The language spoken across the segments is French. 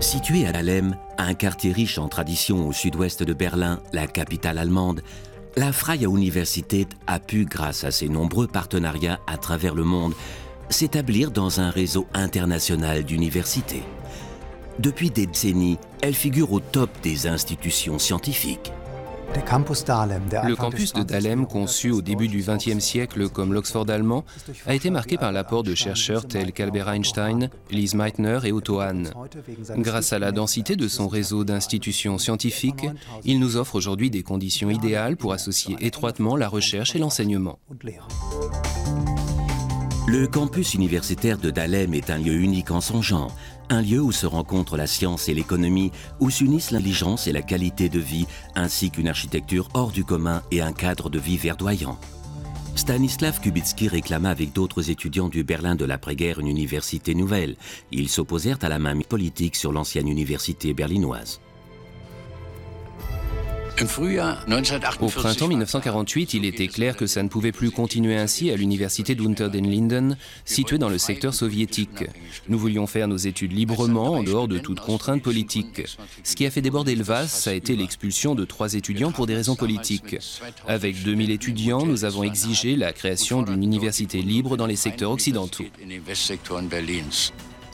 Situé à Dahlem, un quartier riche en tradition au sud-ouest de Berlin, la capitale allemande, la Freie Universität a pu, grâce à ses nombreux partenariats à travers le monde, s'établir dans un réseau international d'universités. Depuis des décennies, elle figure au top des institutions scientifiques. Le campus de Dahlem, conçu au début du XXe siècle comme l'Oxford allemand, a été marqué par l'apport de chercheurs tels qu'Albert Einstein, Lise Meitner et Otto Hahn. Grâce à la densité de son réseau d'institutions scientifiques, il nous offre aujourd'hui des conditions idéales pour associer étroitement la recherche et l'enseignement. Le campus universitaire de Dahlem est un lieu unique en son genre, un lieu où se rencontrent la science et l'économie, où s'unissent l'intelligence et la qualité de vie, ainsi qu'une architecture hors du commun et un cadre de vie verdoyant. Stanislav Kubitsky réclama avec d'autres étudiants du Berlin de l'après-guerre une université nouvelle. Ils s'opposèrent à la main politique sur l'ancienne université berlinoise. Au printemps 1948, il était clair que ça ne pouvait plus continuer ainsi à l'université d'Unter den Linden, située dans le secteur soviétique. Nous voulions faire nos études librement, en dehors de toute contrainte politique. Ce qui a fait déborder le vase, ça a été l'expulsion de trois étudiants pour des raisons politiques. Avec 2000 étudiants, nous avons exigé la création d'une université libre dans les secteurs occidentaux.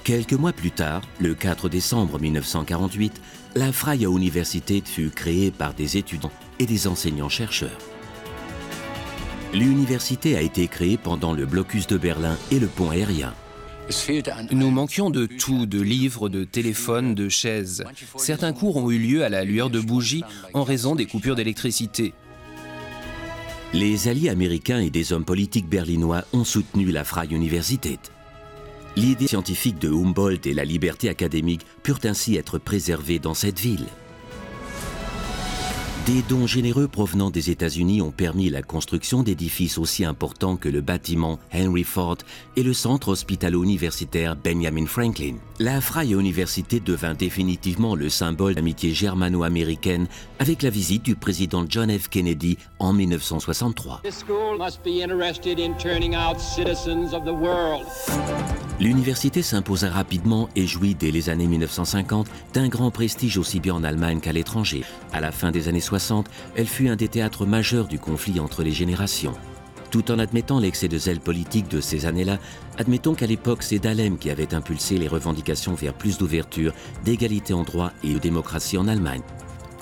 Quelques mois plus tard, le 4 décembre 1948, la Freie Universität fut créée par des étudiants et des enseignants-chercheurs. L'université a été créée pendant le blocus de Berlin et le pont aérien. Nous manquions de tout, de livres, de téléphones, de chaises. Certains cours ont eu lieu à la lueur de bougies en raison des coupures d'électricité. Les alliés américains et des hommes politiques berlinois ont soutenu la Freie Universität. L'idée scientifique de Humboldt et la liberté académique purent ainsi être préservées dans cette ville. Des dons généreux provenant des États-Unis ont permis la construction d'édifices aussi importants que le bâtiment Henry Ford et le centre hospitalo-universitaire Benjamin Franklin. La Freie Université devint définitivement le symbole d'amitié germano-américaine avec la visite du président John F. Kennedy en 1963. L'université s'imposa rapidement et jouit dès les années 1950 d'un grand prestige aussi bien en Allemagne qu'à l'étranger. À la fin des années 60, elle fut un des théâtres majeurs du conflit entre les générations. Tout en admettant l'excès de zèle politique de ces années-là, admettons qu'à l'époque, c'est Dahlem qui avait impulsé les revendications vers plus d'ouverture, d'égalité en droit et de démocratie en Allemagne.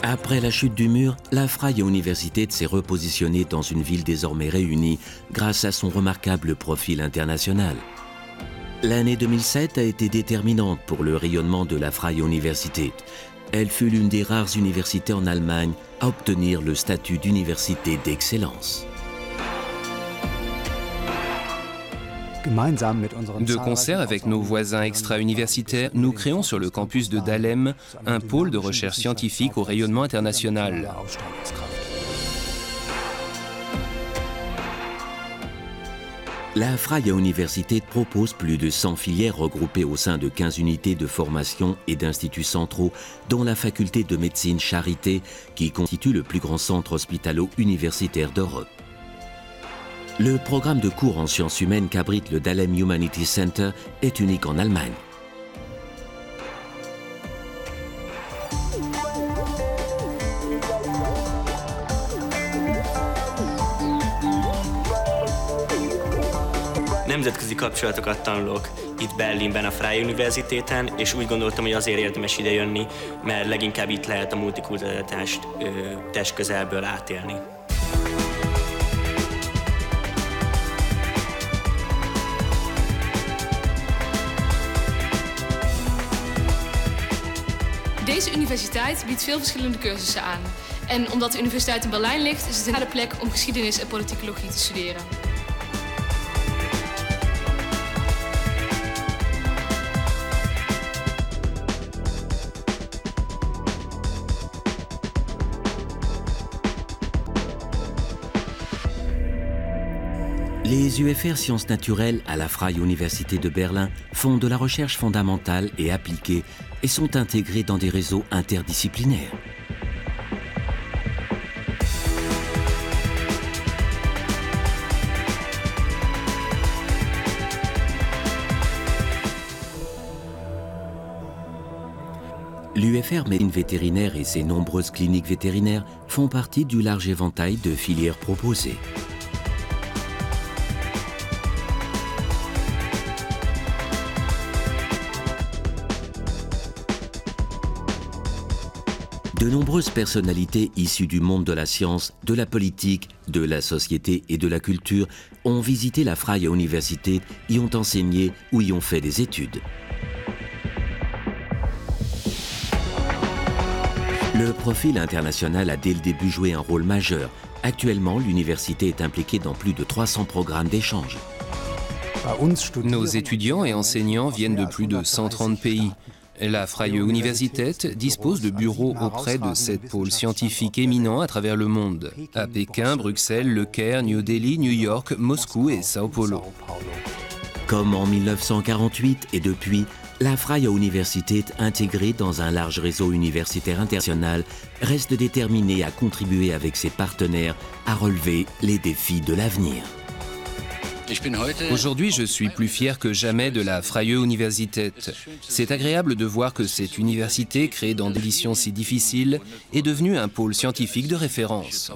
Après la chute du mur, la Freie Université s'est repositionnée dans une ville désormais réunie grâce à son remarquable profil international. L'année 2007 a été déterminante pour le rayonnement de la Freie Universität. Elle fut l'une des rares universités en Allemagne à obtenir le statut d'université d'excellence. De concert avec nos voisins extra-universitaires, nous créons sur le campus de Dahlem un pôle de recherche scientifique au rayonnement international. La Freie Universität propose plus de 100 filières regroupées au sein de 15 unités de formation et d'instituts centraux, dont la faculté de médecine Charité, qui constitue le plus grand centre hospitalo-universitaire d'Europe. Le programme de cours en sciences humaines qu'abrite le Dahlem Humanity Center est unique en Allemagne. Nemzetközi kapcsolatokat tanulok itt Berlinben, a Freie Universitéten, és úgy gondoltam, hogy azért érdemes ide jönni, mert leginkább itt lehet a multikulturalitást test közelből átélni. Deze universiteit biedt veel verschillende cursussen aan. En omdat de universiteit in Berlijn ligt, is het een de plek om geschiedenis en politicologie te studeren. Les UFR Sciences Naturelles à la Freie Université de Berlin font de la recherche fondamentale et appliquée et sont intégrés dans des réseaux interdisciplinaires. L'UFR Médecine vétérinaire et ses nombreuses cliniques vétérinaires font partie du large éventail de filières proposées. De nombreuses personnalités issues du monde de la science, de la politique, de la société et de la culture ont visité la Freie Université, y ont enseigné ou y ont fait des études. Le profil international a dès le début joué un rôle majeur. Actuellement, l'université est impliquée dans plus de 300 programmes d'échange. Nos étudiants et enseignants viennent de plus de 130 pays. La Freie Universität dispose de bureaux auprès de sept pôles scientifiques éminents à travers le monde, à Pékin, Bruxelles, Le Caire, New Delhi, New York, Moscou et Sao Paulo. Comme en 1948 et depuis, la Freie Universität, intégrée dans un large réseau universitaire international, reste déterminée à contribuer avec ses partenaires à relever les défis de l'avenir. Aujourd'hui, je suis plus fier que jamais de la Freie Universität. C'est agréable de voir que cette université, créée dans des conditions si difficiles, est devenue un pôle scientifique de référence.